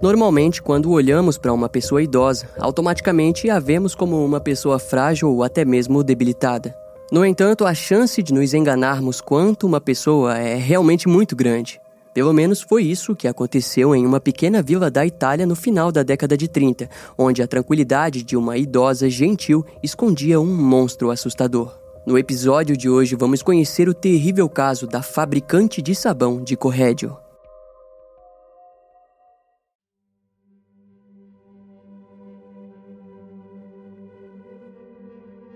Normalmente, quando olhamos para uma pessoa idosa, automaticamente a vemos como uma pessoa frágil ou até mesmo debilitada. No entanto, a chance de nos enganarmos quanto uma pessoa é realmente muito grande. Pelo menos foi isso que aconteceu em uma pequena vila da Itália no final da década de 30, onde a tranquilidade de uma idosa gentil escondia um monstro assustador. No episódio de hoje, vamos conhecer o terrível caso da fabricante de sabão de Corrédio.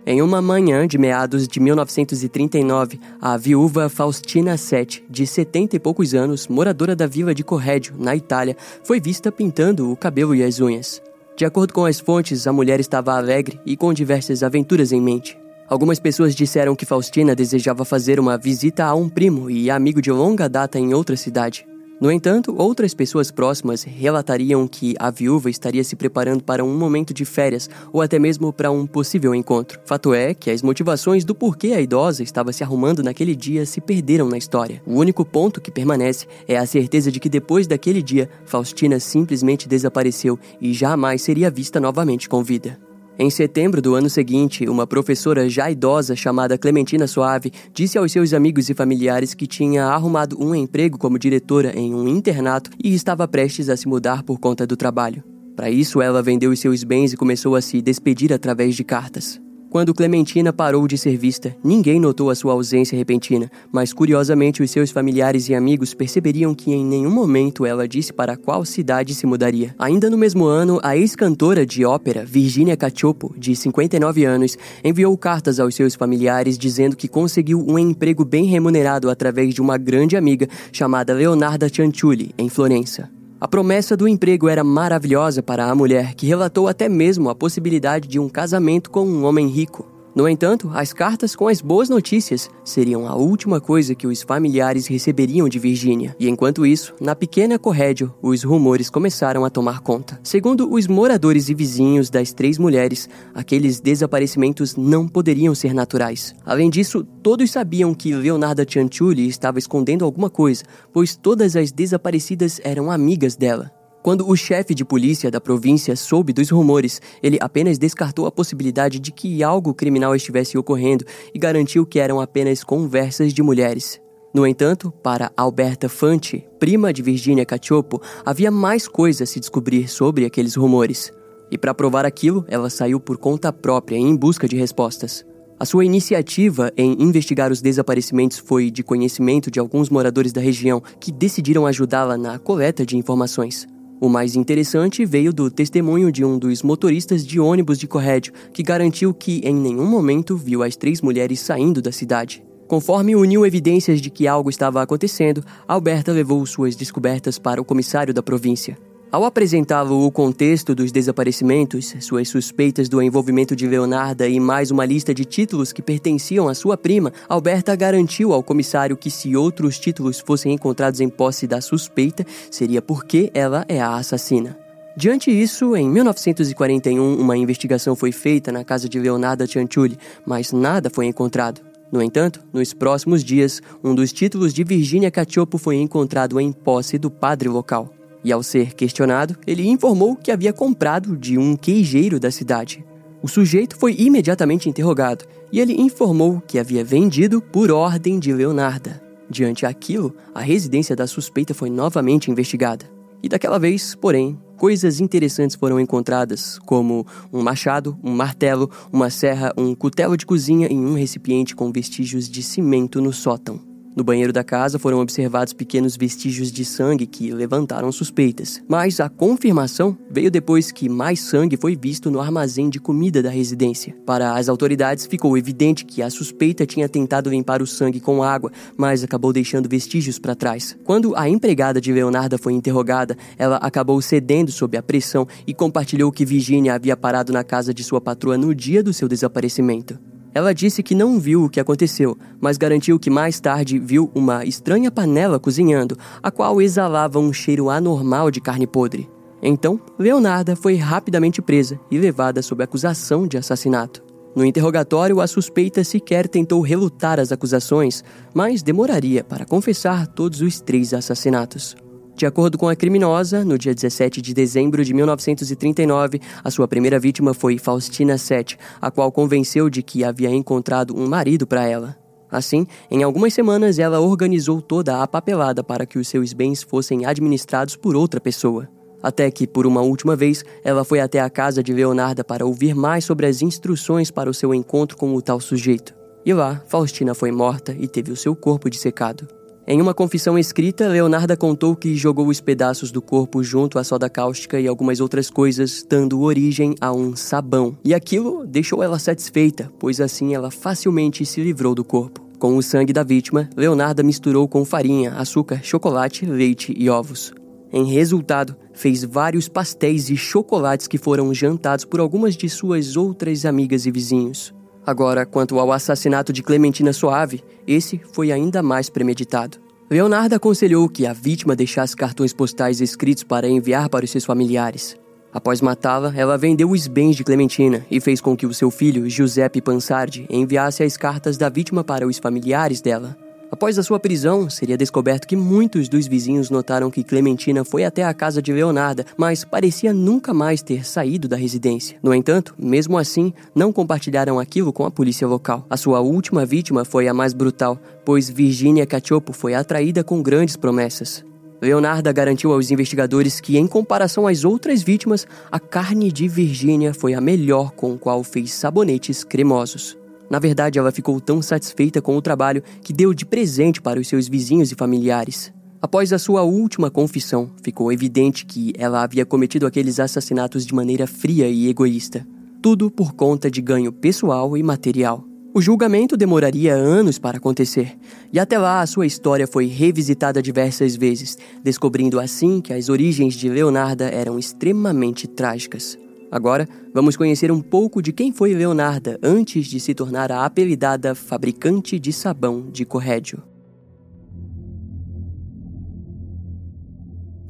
Em uma manhã de meados de 1939, a viúva Faustina Sete, de 70 e poucos anos, moradora da vila de Corrédio, na Itália, foi vista pintando o cabelo e as unhas. De acordo com as fontes, a mulher estava alegre e com diversas aventuras em mente. Algumas pessoas disseram que Faustina desejava fazer uma visita a um primo e amigo de longa data em outra cidade. No entanto, outras pessoas próximas relatariam que a viúva estaria se preparando para um momento de férias ou até mesmo para um possível encontro. Fato é que as motivações do porquê a idosa estava se arrumando naquele dia se perderam na história. O único ponto que permanece é a certeza de que depois daquele dia, Faustina simplesmente desapareceu e jamais seria vista novamente com vida. Em setembro do ano seguinte, uma professora já idosa chamada Clementina Suave disse aos seus amigos e familiares que tinha arrumado um emprego como diretora em um internato e estava prestes a se mudar por conta do trabalho. Para isso, ela vendeu os seus bens e começou a se despedir através de cartas. Quando Clementina parou de ser vista, ninguém notou a sua ausência repentina, mas curiosamente os seus familiares e amigos perceberiam que em nenhum momento ela disse para qual cidade se mudaria. Ainda no mesmo ano, a ex-cantora de ópera Virginia Cacioppo, de 59 anos, enviou cartas aos seus familiares dizendo que conseguiu um emprego bem remunerado através de uma grande amiga chamada Leonarda Cianciulli, em Florença. A promessa do emprego era maravilhosa para a mulher, que relatou até mesmo a possibilidade de um casamento com um homem rico. No entanto, as cartas com as boas notícias seriam a última coisa que os familiares receberiam de Virgínia. E enquanto isso, na pequena Corrédio, os rumores começaram a tomar conta. Segundo os moradores e vizinhos das três mulheres, aqueles desaparecimentos não poderiam ser naturais. Além disso, todos sabiam que Leonarda Cianciulli estava escondendo alguma coisa, pois todas as desaparecidas eram amigas dela. Quando o chefe de polícia da província soube dos rumores, ele apenas descartou a possibilidade de que algo criminal estivesse ocorrendo e garantiu que eram apenas conversas de mulheres. No entanto, para Alberta Fante, prima de Virginia Cacioppo, havia mais coisas a se descobrir sobre aqueles rumores. E para provar aquilo, ela saiu por conta própria em busca de respostas. A sua iniciativa em investigar os desaparecimentos foi de conhecimento de alguns moradores da região que decidiram ajudá-la na coleta de informações. O mais interessante veio do testemunho de um dos motoristas de ônibus de Corrédio, que garantiu que em nenhum momento viu as três mulheres saindo da cidade. Conforme uniu evidências de que algo estava acontecendo, Alberta levou suas descobertas para o comissário da província. Ao apresentá-lo o contexto dos desaparecimentos, suas suspeitas do envolvimento de Leonarda e mais uma lista de títulos que pertenciam à sua prima, Alberta garantiu ao comissário que se outros títulos fossem encontrados em posse da suspeita, seria porque ela é a assassina. Diante disso, em 1941, uma investigação foi feita na casa de Leonarda Cianciulli, mas nada foi encontrado. No entanto, nos próximos dias, um dos títulos de Virginia Cacioppo foi encontrado em posse do padre local. E ao ser questionado, ele informou que havia comprado de um queijeiro da cidade. O sujeito foi imediatamente interrogado e ele informou que havia vendido por ordem de Leonarda. Diante aquilo, a residência da suspeita foi novamente investigada. E daquela vez, porém, coisas interessantes foram encontradas, como um machado, um martelo, uma serra, um cutelo de cozinha e um recipiente com vestígios de cimento no sótão. No banheiro da casa foram observados pequenos vestígios de sangue que levantaram suspeitas, mas a confirmação veio depois que mais sangue foi visto no armazém de comida da residência. Para as autoridades, ficou evidente que a suspeita tinha tentado limpar o sangue com água, mas acabou deixando vestígios para trás. Quando a empregada de Leonarda foi interrogada, ela acabou cedendo sob a pressão e compartilhou que Virginia havia parado na casa de sua patroa no dia do seu desaparecimento. Ela disse que não viu o que aconteceu, mas garantiu que mais tarde viu uma estranha panela cozinhando, a qual exalava um cheiro anormal de carne podre. Então, Leonarda foi rapidamente presa e levada sob acusação de assassinato. No interrogatório, a suspeita sequer tentou relutar as acusações, mas demoraria para confessar todos os três assassinatos. De acordo com a criminosa, no dia 17 de dezembro de 1939, a sua primeira vítima foi Faustina Sete, a qual convenceu de que havia encontrado um marido para ela. Assim, em algumas semanas, ela organizou toda a papelada para que os seus bens fossem administrados por outra pessoa. Até que, por uma última vez, ela foi até a casa de Leonarda para ouvir mais sobre as instruções para o seu encontro com o tal sujeito. E lá, Faustina foi morta e teve o seu corpo dissecado. Em uma confissão escrita, Leonarda contou que jogou os pedaços do corpo junto à soda cáustica e algumas outras coisas, dando origem a um sabão. E aquilo deixou ela satisfeita, pois assim ela facilmente se livrou do corpo. Com o sangue da vítima, Leonarda misturou com farinha, açúcar, chocolate, leite e ovos. Em resultado, fez vários pastéis e chocolates que foram jantados por algumas de suas outras amigas e vizinhos. Agora, quanto ao assassinato de Clementina Soave, esse foi ainda mais premeditado. Leonardo aconselhou que a vítima deixasse cartões postais escritos para enviar para os seus familiares. Após matá-la, ela vendeu os bens de Clementina e fez com que o seu filho, Giuseppe Pansardi, enviasse as cartas da vítima para os familiares dela. Após a sua prisão, seria descoberto que muitos dos vizinhos notaram que Clementina foi até a casa de Leonarda, mas parecia nunca mais ter saído da residência. No entanto, mesmo assim, não compartilharam aquilo com a polícia local. A sua última vítima foi a mais brutal, pois Virginia Cachopo foi atraída com grandes promessas. Leonarda garantiu aos investigadores que, em comparação às outras vítimas, a carne de Virginia foi a melhor com qual fez sabonetes cremosos. Na verdade, ela ficou tão satisfeita com o trabalho que deu de presente para os seus vizinhos e familiares. Após a sua última confissão, ficou evidente que ela havia cometido aqueles assassinatos de maneira fria e egoísta. Tudo por conta de ganho pessoal e material. O julgamento demoraria anos para acontecer, e até lá a sua história foi revisitada diversas vezes, descobrindo assim que as origens de Leonarda eram extremamente trágicas. Agora, vamos conhecer um pouco de quem foi Leonarda antes de se tornar a apelidada fabricante de sabão de Corrégio.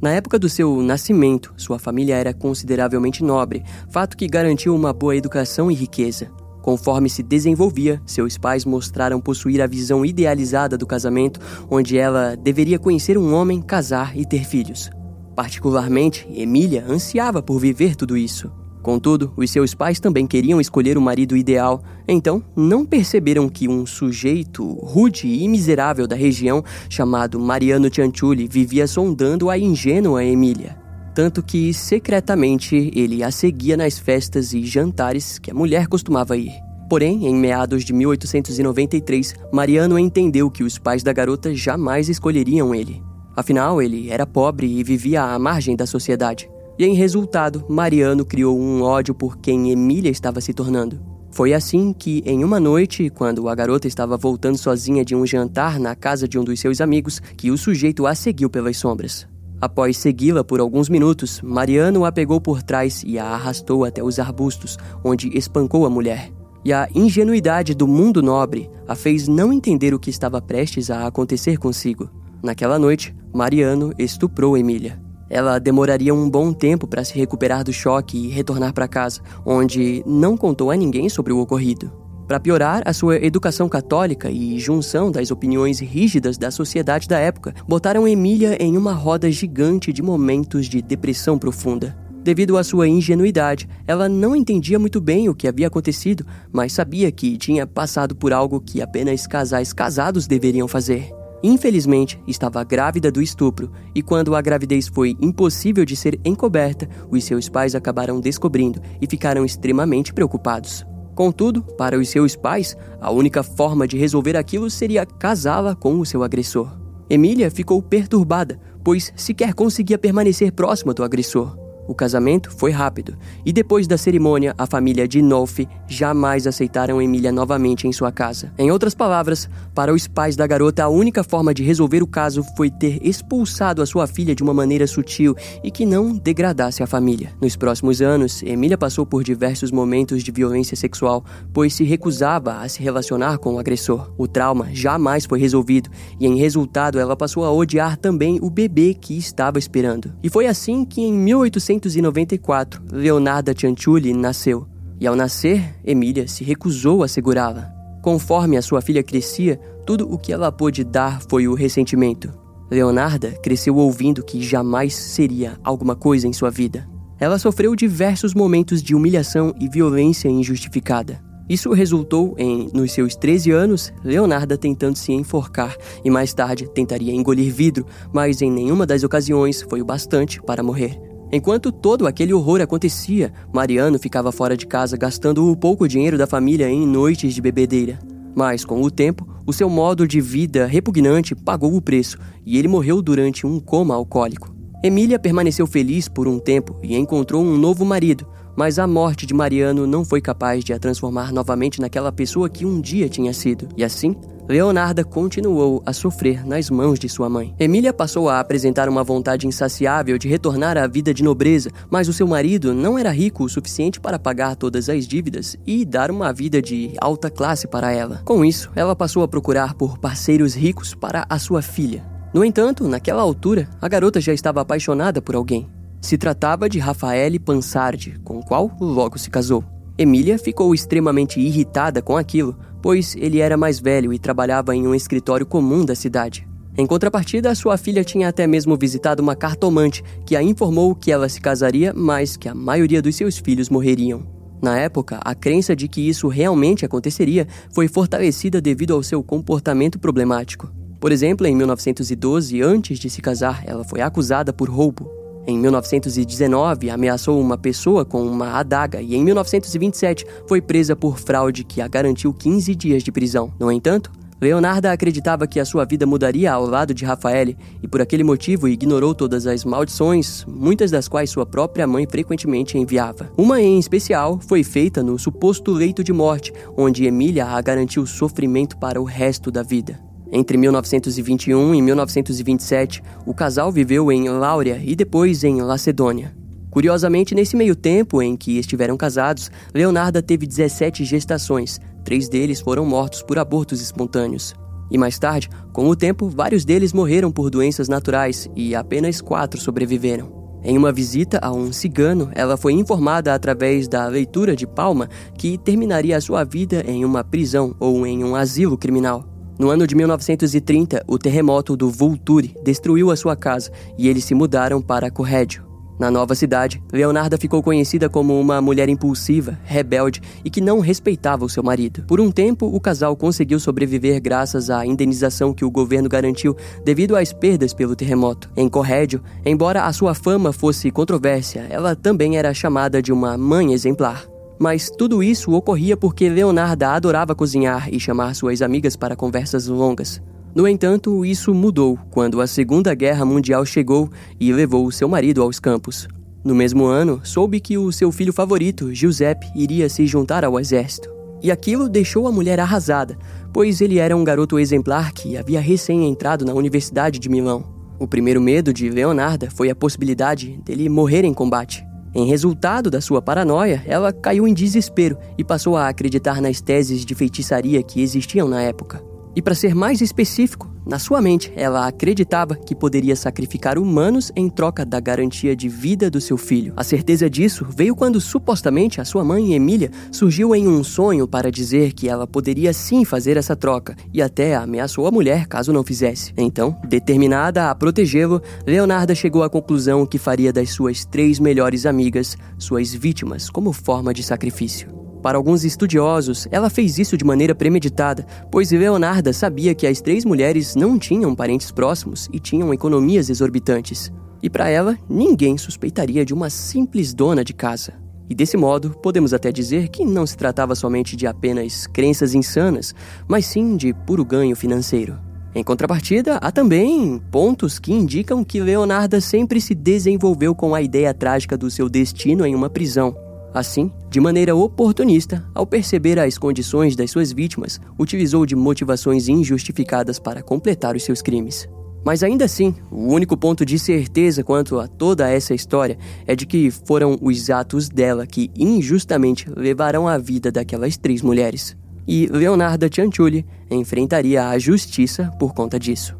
Na época do seu nascimento, sua família era consideravelmente nobre, fato que garantiu uma boa educação e riqueza. Conforme se desenvolvia, seus pais mostraram possuir a visão idealizada do casamento, onde ela deveria conhecer um homem, casar e ter filhos. Particularmente, Emília ansiava por viver tudo isso. Contudo, os seus pais também queriam escolher o marido ideal, então não perceberam que um sujeito rude e miserável da região, chamado Mariano Cianciulli, vivia sondando a ingênua Emília. Tanto que, secretamente, ele a seguia nas festas e jantares que a mulher costumava ir. Porém, em meados de 1893, Mariano entendeu que os pais da garota jamais escolheriam ele. Afinal, ele era pobre e vivia à margem da sociedade. E em resultado, Mariano criou um ódio por quem Emília estava se tornando. Foi assim que, em uma noite, quando a garota estava voltando sozinha de um jantar na casa de um dos seus amigos, que o sujeito a seguiu pelas sombras. Após segui-la por alguns minutos, Mariano a pegou por trás e a arrastou até os arbustos, onde espancou a mulher. E a ingenuidade do mundo nobre a fez não entender o que estava prestes a acontecer consigo. Naquela noite, Mariano estuprou Emília. Ela demoraria um bom tempo para se recuperar do choque e retornar para casa, onde não contou a ninguém sobre o ocorrido. Para piorar, a sua educação católica e junção das opiniões rígidas da sociedade da época botaram Emília em uma roda gigante de momentos de depressão profunda. Devido à sua ingenuidade, ela não entendia muito bem o que havia acontecido, mas sabia que tinha passado por algo que apenas casais casados deveriam fazer. Infelizmente, estava grávida do estupro e, quando a gravidez foi impossível de ser encoberta, os seus pais acabaram descobrindo e ficaram extremamente preocupados. Contudo, para os seus pais, a única forma de resolver aquilo seria casá-la com o seu agressor. Emília ficou perturbada, pois sequer conseguia permanecer próxima do agressor. O casamento foi rápido, e depois da cerimônia, a família de Nolfe jamais aceitaram Emília novamente em sua casa. Em outras palavras, para os pais da garota, a única forma de resolver o caso foi ter expulsado a sua filha de uma maneira sutil e que não degradasse a família. Nos próximos anos, Emília passou por diversos momentos de violência sexual, pois se recusava a se relacionar com o agressor. O trauma jamais foi resolvido e, em resultado, ela passou a odiar também o bebê que estava esperando. E foi assim que, em 1800 1894, Leonarda Cianciulli nasceu, e ao nascer, Emília se recusou a segurá-la. Conforme a sua filha crescia, tudo o que ela pôde dar foi o ressentimento. Leonarda cresceu ouvindo que jamais seria alguma coisa em sua vida. Ela sofreu diversos momentos de humilhação e violência injustificada. Isso resultou em, nos seus 13 anos, Leonarda tentando se enforcar e mais tarde tentaria engolir vidro, mas em nenhuma das ocasiões foi o bastante para morrer. Enquanto todo aquele horror acontecia, Mariano ficava fora de casa gastando o pouco dinheiro da família em noites de bebedeira. Mas, com o tempo, o seu modo de vida repugnante pagou o preço e ele morreu durante um coma alcoólico. Emília permaneceu feliz por um tempo e encontrou um novo marido, mas a morte de Mariano não foi capaz de a transformar novamente naquela pessoa que um dia tinha sido. E assim, Leonarda continuou a sofrer nas mãos de sua mãe. Emília passou a apresentar uma vontade insaciável de retornar à vida de nobreza, mas o seu marido não era rico o suficiente para pagar todas as dívidas e dar uma vida de alta classe para ela. Com isso, ela passou a procurar por parceiros ricos para a sua filha. No entanto, naquela altura, a garota já estava apaixonada por alguém. Se tratava de Rafaele Pansardi, com o qual logo se casou. Emília ficou extremamente irritada com aquilo, pois ele era mais velho e trabalhava em um escritório comum da cidade. Em contrapartida, sua filha tinha até mesmo visitado uma cartomante que a informou que ela se casaria, mas que a maioria dos seus filhos morreriam. Na época, a crença de que isso realmente aconteceria foi fortalecida devido ao seu comportamento problemático. Por exemplo, em 1912, antes de se casar, ela foi acusada por roubo. Em 1919, ameaçou uma pessoa com uma adaga e em 1927 foi presa por fraude que a garantiu 15 dias de prisão. No entanto, Leonarda acreditava que a sua vida mudaria ao lado de Rafael e por aquele motivo ignorou todas as maldições, muitas das quais sua própria mãe frequentemente enviava. Uma em especial foi feita no suposto leito de morte, onde Emília a garantiu sofrimento para o resto da vida. Entre 1921 e 1927, o casal viveu em Láurea e depois em Lacedônia. Curiosamente, nesse meio tempo em que estiveram casados, Leonarda teve 17 gestações, três deles foram mortos por abortos espontâneos. E mais tarde, com o tempo, vários deles morreram por doenças naturais e apenas quatro sobreviveram. Em uma visita a um cigano, ela foi informada através da leitura de palma que terminaria sua vida em uma prisão ou em um asilo criminal. No ano de 1930, o terremoto do Vulture destruiu a sua casa e eles se mudaram para Corrédio. Na nova cidade, Leonarda ficou conhecida como uma mulher impulsiva, rebelde e que não respeitava o seu marido. Por um tempo, o casal conseguiu sobreviver graças à indenização que o governo garantiu devido às perdas pelo terremoto. Em Corrédio, embora a sua fama fosse controvérsia, ela também era chamada de uma mãe exemplar. Mas tudo isso ocorria porque Leonarda adorava cozinhar e chamar suas amigas para conversas longas. No entanto, isso mudou quando a Segunda Guerra Mundial chegou e levou seu marido aos campos. No mesmo ano, soube que o seu filho favorito, Giuseppe, iria se juntar ao exército. E aquilo deixou a mulher arrasada, pois ele era um garoto exemplar que havia recém entrado na Universidade de Milão. O primeiro medo de Leonarda foi a possibilidade dele morrer em combate. Em resultado da sua paranoia, ela caiu em desespero e passou a acreditar nas teses de feitiçaria que existiam na época. E para ser mais específico, na sua mente, ela acreditava que poderia sacrificar humanos em troca da garantia de vida do seu filho. A certeza disso veio quando supostamente a sua mãe, Emília, surgiu em um sonho para dizer que ela poderia sim fazer essa troca e até ameaçou a mulher caso não fizesse. Então, determinada a protegê-lo, Leonarda chegou à conclusão que faria das suas três melhores amigas suas vítimas como forma de sacrifício. Para alguns estudiosos, ela fez isso de maneira premeditada, pois Leonarda sabia que as três mulheres não tinham parentes próximos e tinham economias exorbitantes. E para ela, ninguém suspeitaria de uma simples dona de casa. E desse modo, podemos até dizer que não se tratava somente de apenas crenças insanas, mas sim de puro ganho financeiro. Em contrapartida, há também pontos que indicam que Leonarda sempre se desenvolveu com a ideia trágica do seu destino em uma prisão. Assim, de maneira oportunista, ao perceber as condições das suas vítimas, utilizou de motivações injustificadas para completar os seus crimes. Mas ainda assim, o único ponto de certeza quanto a toda essa história é de que foram os atos dela que injustamente levarão a vida daquelas três mulheres. E Leonarda Cianciulli enfrentaria a justiça por conta disso.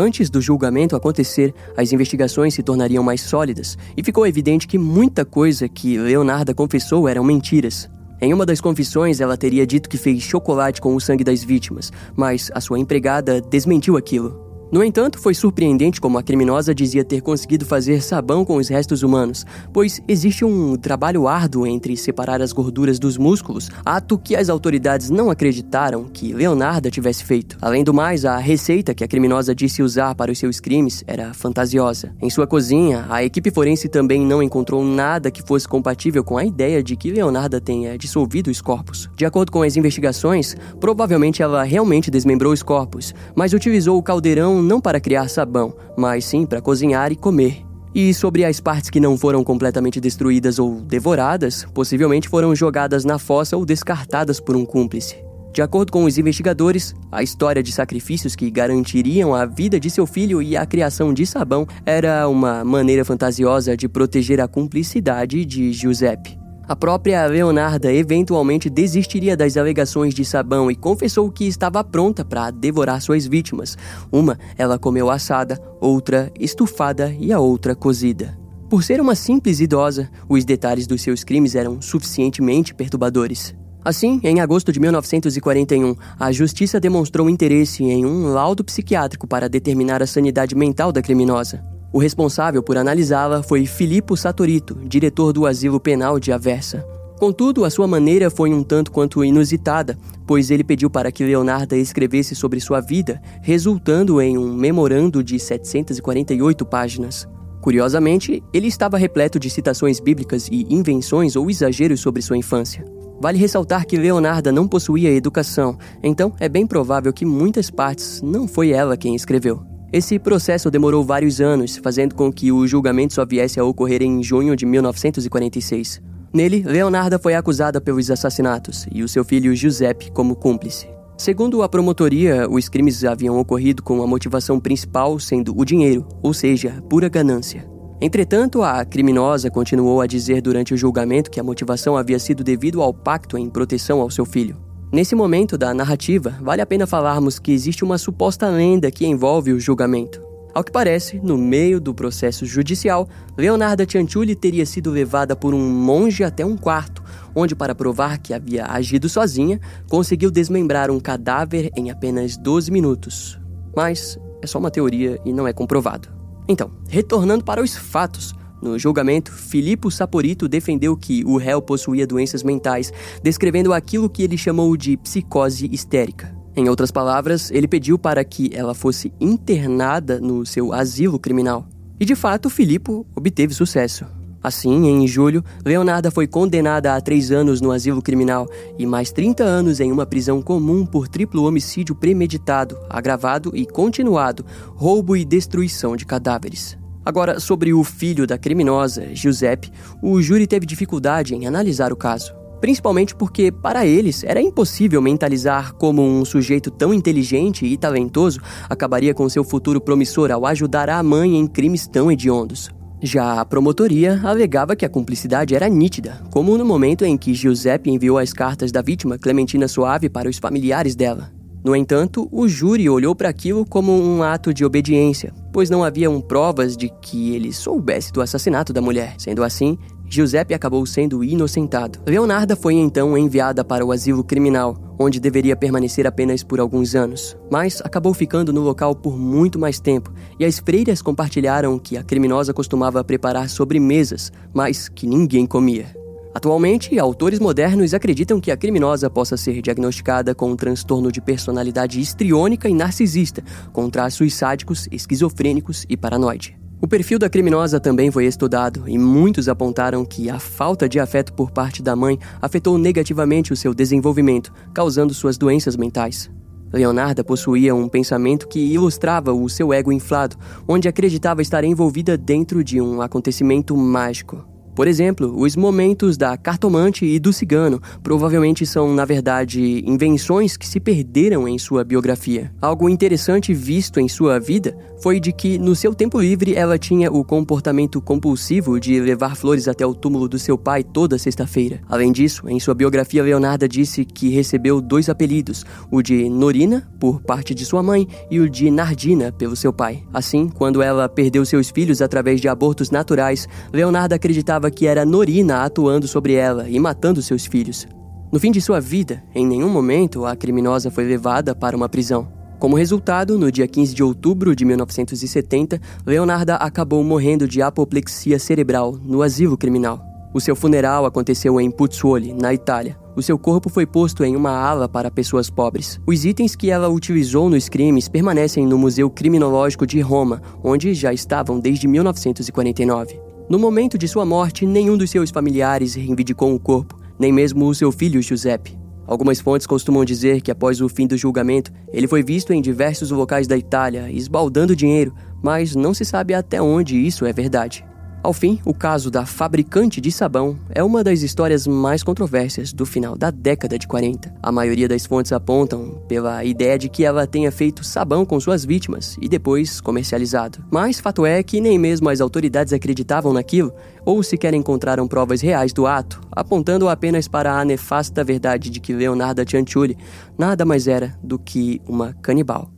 Antes do julgamento acontecer, as investigações se tornariam mais sólidas e ficou evidente que muita coisa que Leonarda confessou eram mentiras. Em uma das confissões, ela teria dito que fez chocolate com o sangue das vítimas, mas a sua empregada desmentiu aquilo. No entanto, foi surpreendente como a criminosa dizia ter conseguido fazer sabão com os restos humanos, pois existe um trabalho árduo entre separar as gorduras dos músculos, ato que as autoridades não acreditaram que Leonarda tivesse feito. Além do mais, a receita que a criminosa disse usar para os seus crimes era fantasiosa. Em sua cozinha, a equipe forense também não encontrou nada que fosse compatível com a ideia de que Leonarda tenha dissolvido os corpos. De acordo com as investigações, provavelmente ela realmente desmembrou os corpos, mas utilizou o caldeirão não para criar sabão, mas sim para cozinhar e comer. E sobre as partes que não foram completamente destruídas ou devoradas, possivelmente foram jogadas na fossa ou descartadas por um cúmplice. De acordo com os investigadores, a história de sacrifícios que garantiriam a vida de seu filho e a criação de sabão era uma maneira fantasiosa de proteger a cumplicidade de Giuseppe. A própria Leonarda eventualmente desistiria das alegações de Sabão e confessou que estava pronta para devorar suas vítimas. Uma ela comeu assada, outra estufada e a outra cozida. Por ser uma simples idosa, os detalhes dos seus crimes eram suficientemente perturbadores. Assim, em agosto de 1941, a justiça demonstrou interesse em um laudo psiquiátrico para determinar a sanidade mental da criminosa. O responsável por analisá-la foi Filippo Satorito, diretor do asilo penal de Aversa. Contudo, a sua maneira foi um tanto quanto inusitada, pois ele pediu para que Leonarda escrevesse sobre sua vida, resultando em um memorando de 748 páginas. Curiosamente, ele estava repleto de citações bíblicas e invenções ou exageros sobre sua infância. Vale ressaltar que Leonarda não possuía educação, então é bem provável que muitas partes não foi ela quem escreveu. Esse processo demorou vários anos, fazendo com que o julgamento só viesse a ocorrer em junho de 1946. Nele, Leonarda foi acusada pelos assassinatos e o seu filho Giuseppe como cúmplice. Segundo a promotoria, os crimes haviam ocorrido com a motivação principal sendo o dinheiro, ou seja, pura ganância. Entretanto, a criminosa continuou a dizer durante o julgamento que a motivação havia sido devido ao pacto em proteção ao seu filho. Nesse momento da narrativa, vale a pena falarmos que existe uma suposta lenda que envolve o julgamento. Ao que parece, no meio do processo judicial, Leonarda Cianciulli teria sido levada por um monge até um quarto, onde, para provar que havia agido sozinha, conseguiu desmembrar um cadáver em apenas 12 minutos. Mas é só uma teoria e não é comprovado. Então, retornando para os fatos, no julgamento, Filippo Saporito defendeu que o réu possuía doenças mentais, descrevendo aquilo que ele chamou de psicose histérica. Em outras palavras, ele pediu para que ela fosse internada no seu asilo criminal. E de fato, Filippo obteve sucesso. Assim, em julho, Leonarda foi condenada a três anos no asilo criminal e mais 30 anos em uma prisão comum por triplo homicídio premeditado, agravado e continuado, roubo e destruição de cadáveres. Agora, sobre o filho da criminosa, Giuseppe, o júri teve dificuldade em analisar o caso. Principalmente porque, para eles, era impossível mentalizar como um sujeito tão inteligente e talentoso acabaria com seu futuro promissor ao ajudar a mãe em crimes tão hediondos. Já a promotoria alegava que a cumplicidade era nítida, como no momento em que Giuseppe enviou as cartas da vítima Clementina Suave para os familiares dela. No entanto, o júri olhou para aquilo como um ato de obediência, pois não haviam provas de que ele soubesse do assassinato da mulher. Sendo assim, Giuseppe acabou sendo inocentado. Leonarda foi então enviada para o asilo criminal, onde deveria permanecer apenas por alguns anos, mas acabou ficando no local por muito mais tempo, e as freiras compartilharam que a criminosa costumava preparar sobremesas, mas que ninguém comia. Atualmente, autores modernos acreditam que a criminosa possa ser diagnosticada com um transtorno de personalidade histriônica e narcisista, com traços sádicos, esquizofrênicos e paranoide. O perfil da criminosa também foi estudado e muitos apontaram que a falta de afeto por parte da mãe afetou negativamente o seu desenvolvimento, causando suas doenças mentais. Leonarda possuía um pensamento que ilustrava o seu ego inflado, onde acreditava estar envolvida dentro de um acontecimento mágico. Por exemplo, os momentos da cartomante e do cigano provavelmente são, na verdade, invenções que se perderam em sua biografia. Algo interessante visto em sua vida foi de que, no seu tempo livre, ela tinha o comportamento compulsivo de levar flores até o túmulo do seu pai toda sexta-feira. Além disso, em sua biografia, Leonarda disse que recebeu dois apelidos: o de Norina, por parte de sua mãe, e o de Nardina, pelo seu pai. Assim, quando ela perdeu seus filhos através de abortos naturais, Leonarda acreditava que era Norina atuando sobre ela e matando seus filhos. No fim de sua vida, em nenhum momento a criminosa foi levada para uma prisão. Como resultado, no dia 15 de outubro de 1970, Leonarda acabou morrendo de apoplexia cerebral no asilo criminal. O seu funeral aconteceu em Pozzuoli, na Itália. O seu corpo foi posto em uma ala para pessoas pobres. Os itens que ela utilizou nos crimes permanecem no Museu Criminológico de Roma, onde já estavam desde 1949. No momento de sua morte, nenhum dos seus familiares reivindicou o corpo, nem mesmo o seu filho Giuseppe. Algumas fontes costumam dizer que após o fim do julgamento, ele foi visto em diversos locais da Itália, esbaldando dinheiro, mas não se sabe até onde isso é verdade. Ao fim, o caso da fabricante de sabão é uma das histórias mais controversas do final da década de 40. A maioria das fontes apontam pela ideia de que ela tenha feito sabão com suas vítimas e depois comercializado. Mas fato é que nem mesmo as autoridades acreditavam naquilo ou sequer encontraram provas reais do ato, apontando apenas para a nefasta verdade de que Leonardo Cianciulli nada mais era do que uma canibal.